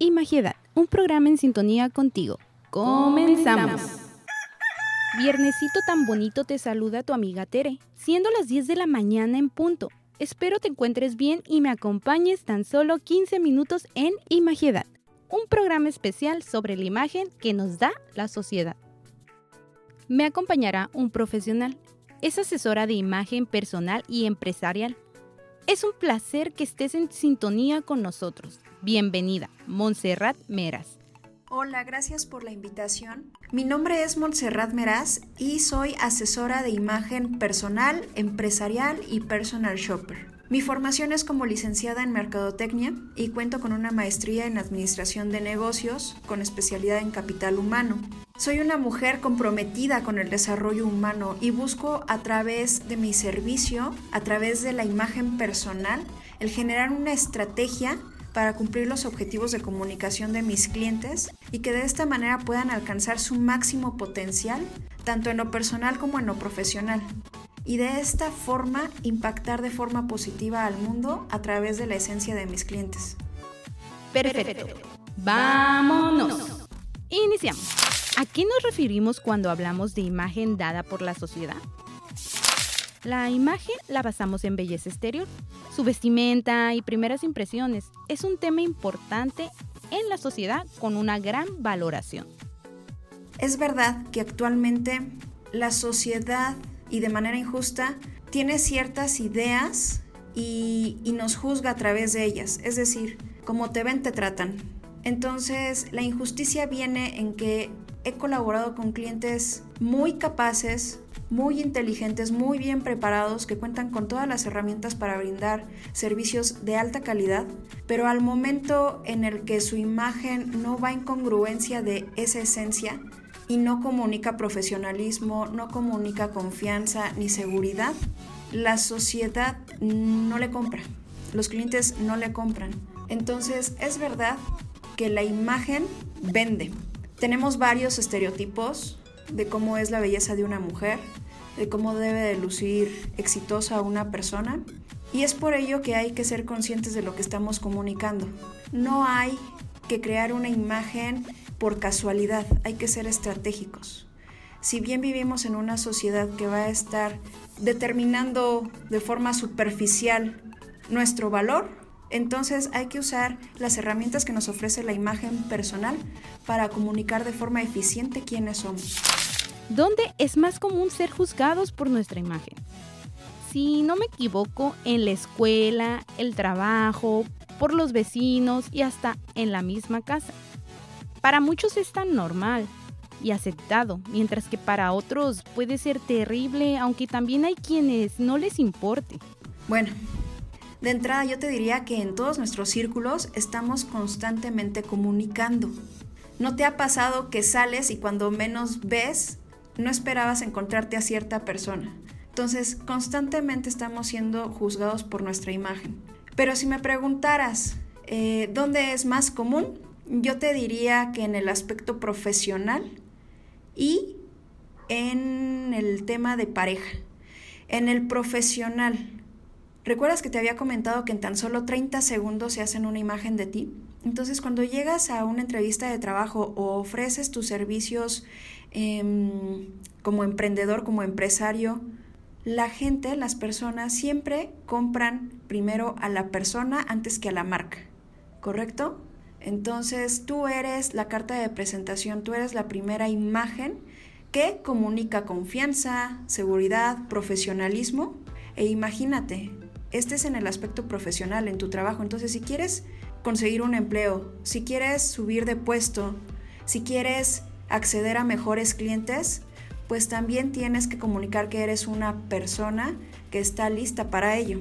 Imagiedad, un programa en sintonía contigo. Comenzamos. Viernesito tan bonito te saluda tu amiga Tere, siendo las 10 de la mañana en punto. Espero te encuentres bien y me acompañes tan solo 15 minutos en Imagiedad, un programa especial sobre la imagen que nos da la sociedad. Me acompañará un profesional. Es asesora de imagen personal y empresarial. Es un placer que estés en sintonía con nosotros. Bienvenida, Montserrat Meras. Hola, gracias por la invitación. Mi nombre es Montserrat Meras y soy asesora de imagen personal, empresarial y personal shopper. Mi formación es como licenciada en Mercadotecnia y cuento con una maestría en Administración de Negocios con especialidad en Capital Humano. Soy una mujer comprometida con el desarrollo humano y busco a través de mi servicio, a través de la imagen personal, el generar una estrategia para cumplir los objetivos de comunicación de mis clientes y que de esta manera puedan alcanzar su máximo potencial, tanto en lo personal como en lo profesional. Y de esta forma impactar de forma positiva al mundo a través de la esencia de mis clientes. Perfecto. Vámonos. Iniciamos. ¿A qué nos referimos cuando hablamos de imagen dada por la sociedad? La imagen la basamos en belleza exterior, su vestimenta y primeras impresiones. Es un tema importante en la sociedad con una gran valoración. Es verdad que actualmente la sociedad y de manera injusta tiene ciertas ideas y, nos juzga a través de ellas. Es decir, como te ven, te tratan. Entonces, la injusticia viene en que he colaborado con clientes muy capaces, muy inteligentes, muy bien preparados, que cuentan con todas las herramientas para brindar servicios de alta calidad, pero al momento en el que su imagen no va en congruencia de esa esencia y no comunica profesionalismo, no comunica confianza ni seguridad, la sociedad no le compra, los clientes no le compran. Entonces es verdad que la imagen vende. Tenemos varios estereotipos de cómo es la belleza de una mujer, de cómo debe de lucir exitosa una persona. Y es por ello que hay que ser conscientes de lo que estamos comunicando. No hay que crear una imagen por casualidad, hay que ser estratégicos. Si bien vivimos en una sociedad que va a estar determinando de forma superficial nuestro valor, entonces hay que usar las herramientas que nos ofrece la imagen personal para comunicar de forma eficiente quiénes somos. ¿Dónde es más común ser juzgados por nuestra imagen? Si no me equivoco, en la escuela, el trabajo, por los vecinos y hasta en la misma casa. Para muchos es tan normal y aceptado, mientras que para otros puede ser terrible, aunque también hay quienes no les importe. Bueno, de entrada yo te diría que en todos nuestros círculos estamos constantemente comunicando. ¿No te ha pasado que sales y cuando menos ves, no esperabas encontrarte a cierta persona? Entonces, constantemente estamos siendo juzgados por nuestra imagen. Pero si me preguntaras, eh, ¿dónde es más común? Yo te diría que en el aspecto profesional y en el tema de pareja. En el profesional, ¿Recuerdas que te había comentado que en tan solo 30 segundos se hacen una imagen de ti? Entonces, cuando llegas a una entrevista de trabajo o ofreces tus servicios em, como emprendedor, como empresario, la gente, las personas siempre compran primero a la persona antes que a la marca, ¿correcto? Entonces, tú eres la carta de presentación, tú eres la primera imagen que comunica confianza, seguridad, profesionalismo. E imagínate, este es en el aspecto profesional, en tu trabajo. Entonces, si quieres conseguir un empleo, si quieres subir de puesto, si quieres acceder a mejores clientes, pues también tienes que comunicar que eres una persona que está lista para ello.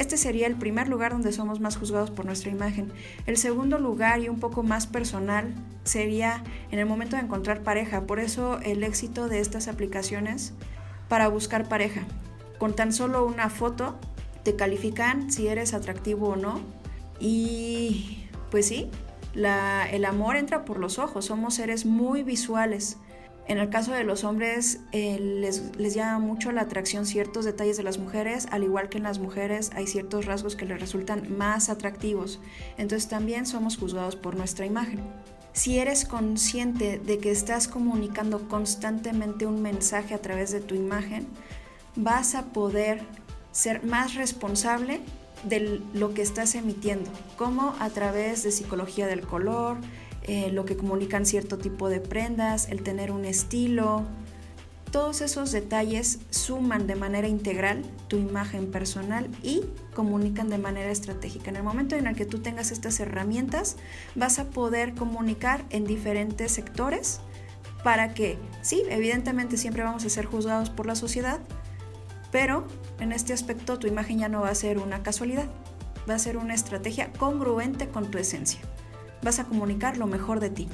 Este sería el primer lugar donde somos más juzgados por nuestra imagen. El segundo lugar y un poco más personal sería en el momento de encontrar pareja. Por eso el éxito de estas aplicaciones para buscar pareja. Con tan solo una foto te califican si eres atractivo o no. Y pues sí, el amor entra por los ojos, somos seres muy visuales. En el caso de los hombres, eh, les, les, llama mucho la atracción ciertos detalles de las mujeres, al igual que en las mujeres hay ciertos rasgos que les resultan más atractivos. Entonces también somos juzgados por nuestra imagen. Si eres consciente de que estás comunicando constantemente un mensaje a través de tu imagen, vas a poder ser más responsable de lo que estás emitiendo, como a través de psicología del color, eh, lo que comunican cierto tipo de prendas, el tener un estilo. Todos esos detalles suman de manera integral tu imagen personal y comunican de manera estratégica. En el momento en el que tú tengas estas herramientas, vas a poder comunicar en diferentes sectores para que, sí, evidentemente siempre vamos a ser juzgados por la sociedad, pero en este aspecto tu imagen ya no va a ser una casualidad, va a ser una estrategia congruente con tu esencia vas a comunicar lo mejor de ti.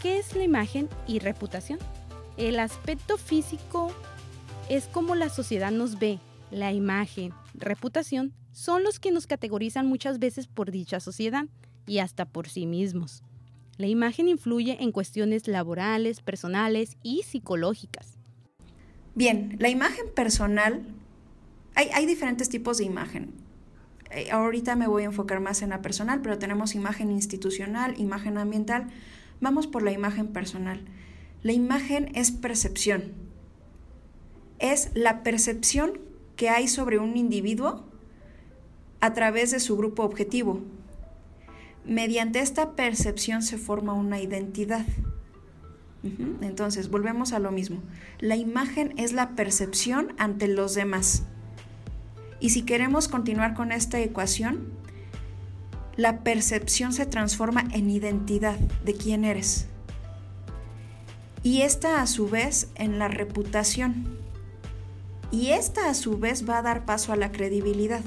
¿Qué es la imagen y reputación? El aspecto físico es como la sociedad nos ve. La imagen, reputación, son los que nos categorizan muchas veces por dicha sociedad y hasta por sí mismos. La imagen influye en cuestiones laborales, personales y psicológicas. Bien, la imagen personal, hay, hay diferentes tipos de imagen. Eh, ahorita me voy a enfocar más en la personal, pero tenemos imagen institucional, imagen ambiental. Vamos por la imagen personal. La imagen es percepción. Es la percepción que hay sobre un individuo a través de su grupo objetivo. Mediante esta percepción se forma una identidad. Entonces, volvemos a lo mismo. La imagen es la percepción ante los demás. Y si queremos continuar con esta ecuación, la percepción se transforma en identidad de quién eres. Y esta a su vez en la reputación. Y esta a su vez va a dar paso a la credibilidad.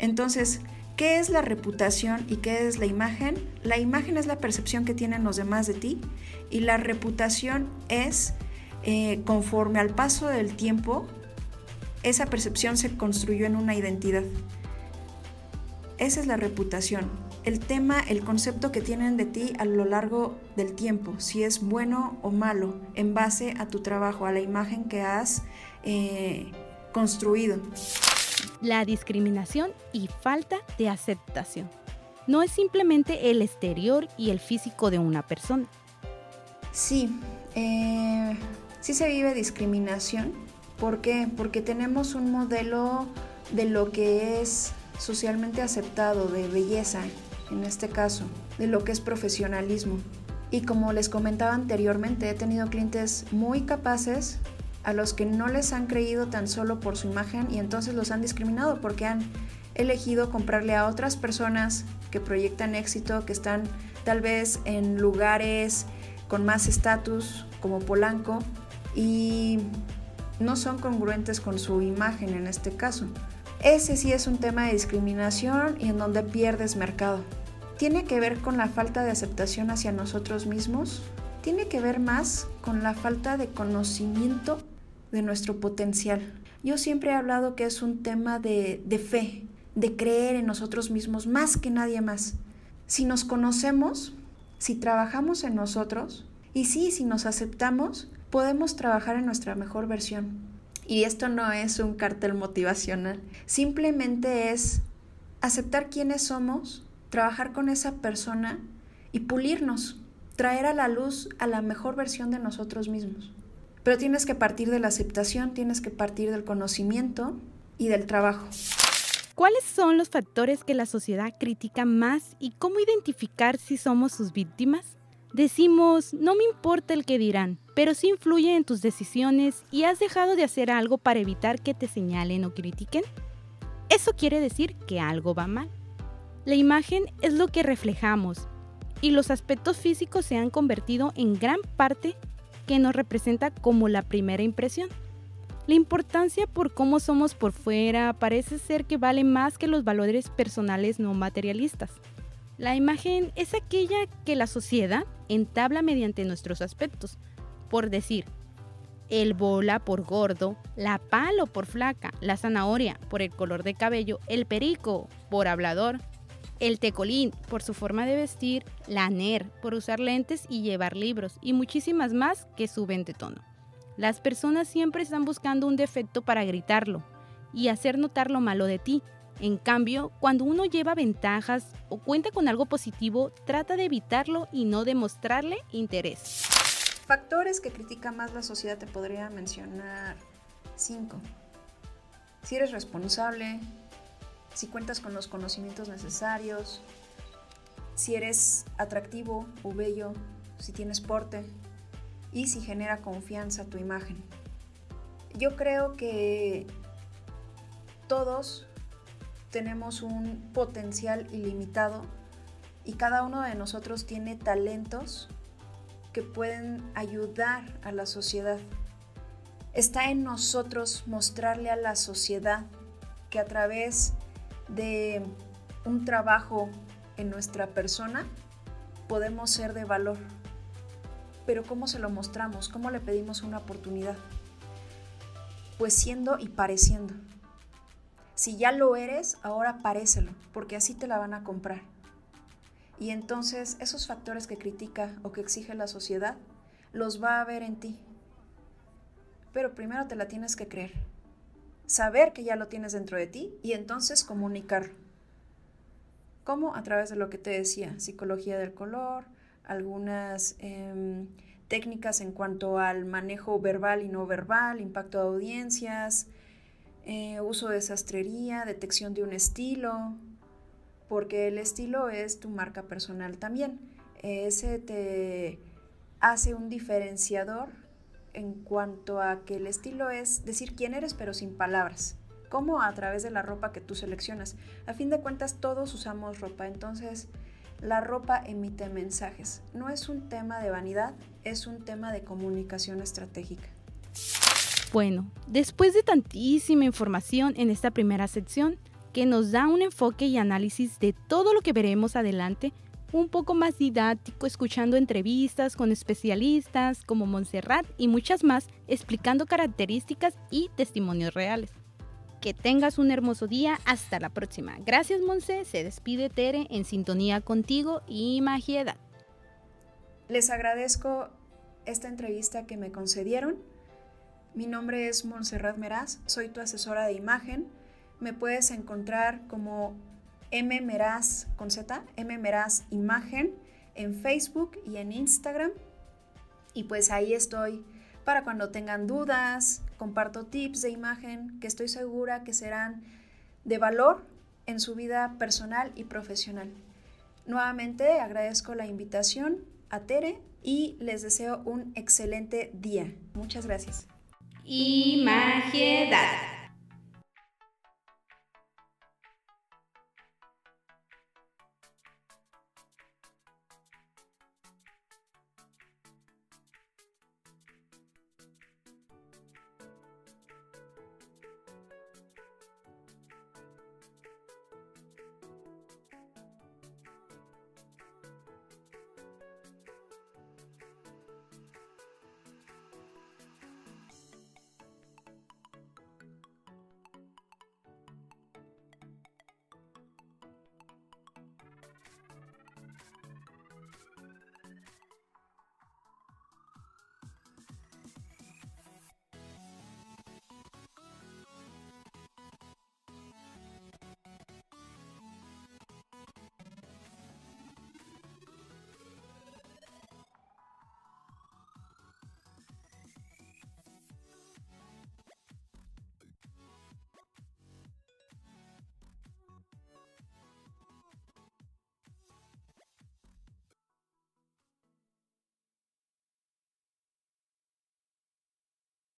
Entonces, ¿qué es la reputación y qué es la imagen? La imagen es la percepción que tienen los demás de ti y la reputación es, eh, conforme al paso del tiempo, esa percepción se construyó en una identidad. Esa es la reputación. El tema, el concepto que tienen de ti a lo largo del tiempo, si es bueno o malo, en base a tu trabajo, a la imagen que has eh, construido. La discriminación y falta de aceptación. No es simplemente el exterior y el físico de una persona. Sí, eh, sí se vive discriminación ¿Por qué? Porque tenemos un modelo de lo que es socialmente aceptado, de belleza, en este caso, de lo que es profesionalismo. Y como les comentaba anteriormente, he tenido clientes muy capaces a los que no les han creído tan solo por su imagen y entonces los han discriminado porque han elegido comprarle a otras personas que proyectan éxito, que están tal vez en lugares con más estatus como Polanco y no son congruentes con su imagen en este caso. Ese sí es un tema de discriminación y en donde pierdes mercado. ¿Tiene que ver con la falta de aceptación hacia nosotros mismos? Tiene que ver más con la falta de conocimiento de nuestro potencial. Yo siempre he hablado que es un tema de, fe, de creer en nosotros mismos más que nadie más. Si nos conocemos, si trabajamos en nosotros y sí, si nos aceptamos, podemos trabajar en nuestra mejor versión. Y esto no es un cartel motivacional, simplemente es aceptar quiénes somos, trabajar con esa persona y pulirnos, traer a la luz a la mejor versión de nosotros mismos. Pero tienes que partir de la aceptación, tienes que partir del conocimiento y del trabajo. ¿Cuáles son los factores que la sociedad critica más y cómo identificar si somos sus víctimas? Decimos, no me importa el que dirán, pero sí influye en tus decisiones y has dejado de hacer algo para evitar que te señalen o critiquen. Eso quiere decir que algo va mal. La imagen es lo que reflejamos y los aspectos físicos se han convertido en gran parte que nos representa como la primera impresión. La importancia por cómo somos por fuera parece ser que vale más que los valores personales no materialistas. La imagen es aquella que la sociedad entabla mediante nuestros aspectos. Por decir, el bola por gordo, la palo por flaca, la zanahoria por el color de cabello, el perico por hablador, el tecolín por su forma de vestir, la NER por usar lentes y llevar libros y muchísimas más que suben de tono. Las personas siempre están buscando un defecto para gritarlo y hacer notar lo malo de ti. En cambio, cuando uno lleva ventajas o cuenta con algo positivo, trata de evitarlo y no demostrarle interés. Factores que critica más la sociedad te podría mencionar cinco. Si eres responsable, si cuentas con los conocimientos necesarios, si eres atractivo o bello, si tienes porte y si genera confianza tu imagen. Yo creo que todos tenemos un potencial ilimitado y cada uno de nosotros tiene talentos que pueden ayudar a la sociedad. Está en nosotros mostrarle a la sociedad que a través de un trabajo en nuestra persona, podemos ser de valor. Pero ¿cómo se lo mostramos? ¿Cómo le pedimos una oportunidad? Pues siendo y pareciendo. Si ya lo eres, ahora parécelo, porque así te la van a comprar. Y entonces esos factores que critica o que exige la sociedad, los va a ver en ti. Pero primero te la tienes que creer saber que ya lo tienes dentro de ti y entonces comunicar. ¿Cómo? A través de lo que te decía, psicología del color, algunas em, técnicas en cuanto al manejo verbal y no verbal, impacto de audiencias, eh, uso de sastrería, detección de un estilo, porque el estilo es tu marca personal también. Ese te hace un diferenciador en cuanto a que el estilo es decir quién eres pero sin palabras. como A través de la ropa que tú seleccionas. A fin de cuentas todos usamos ropa, entonces la ropa emite mensajes. No es un tema de vanidad, es un tema de comunicación estratégica. Bueno, después de tantísima información en esta primera sección, que nos da un enfoque y análisis de todo lo que veremos adelante, un poco más didáctico, escuchando entrevistas con especialistas como Montserrat y muchas más, explicando características y testimonios reales. Que tengas un hermoso día, hasta la próxima. Gracias Monse, se despide Tere en sintonía contigo y Magiedad. Les agradezco esta entrevista que me concedieron. Mi nombre es Montserrat Meraz, soy tu asesora de imagen. Me puedes encontrar como M Meraz con Z, M Meraz Imagen en Facebook y en Instagram. Y pues ahí estoy para cuando tengan dudas, comparto tips de imagen que estoy segura que serán de valor en su vida personal y profesional. Nuevamente agradezco la invitación a Tere y les deseo un excelente día. Muchas gracias. Imagiedad.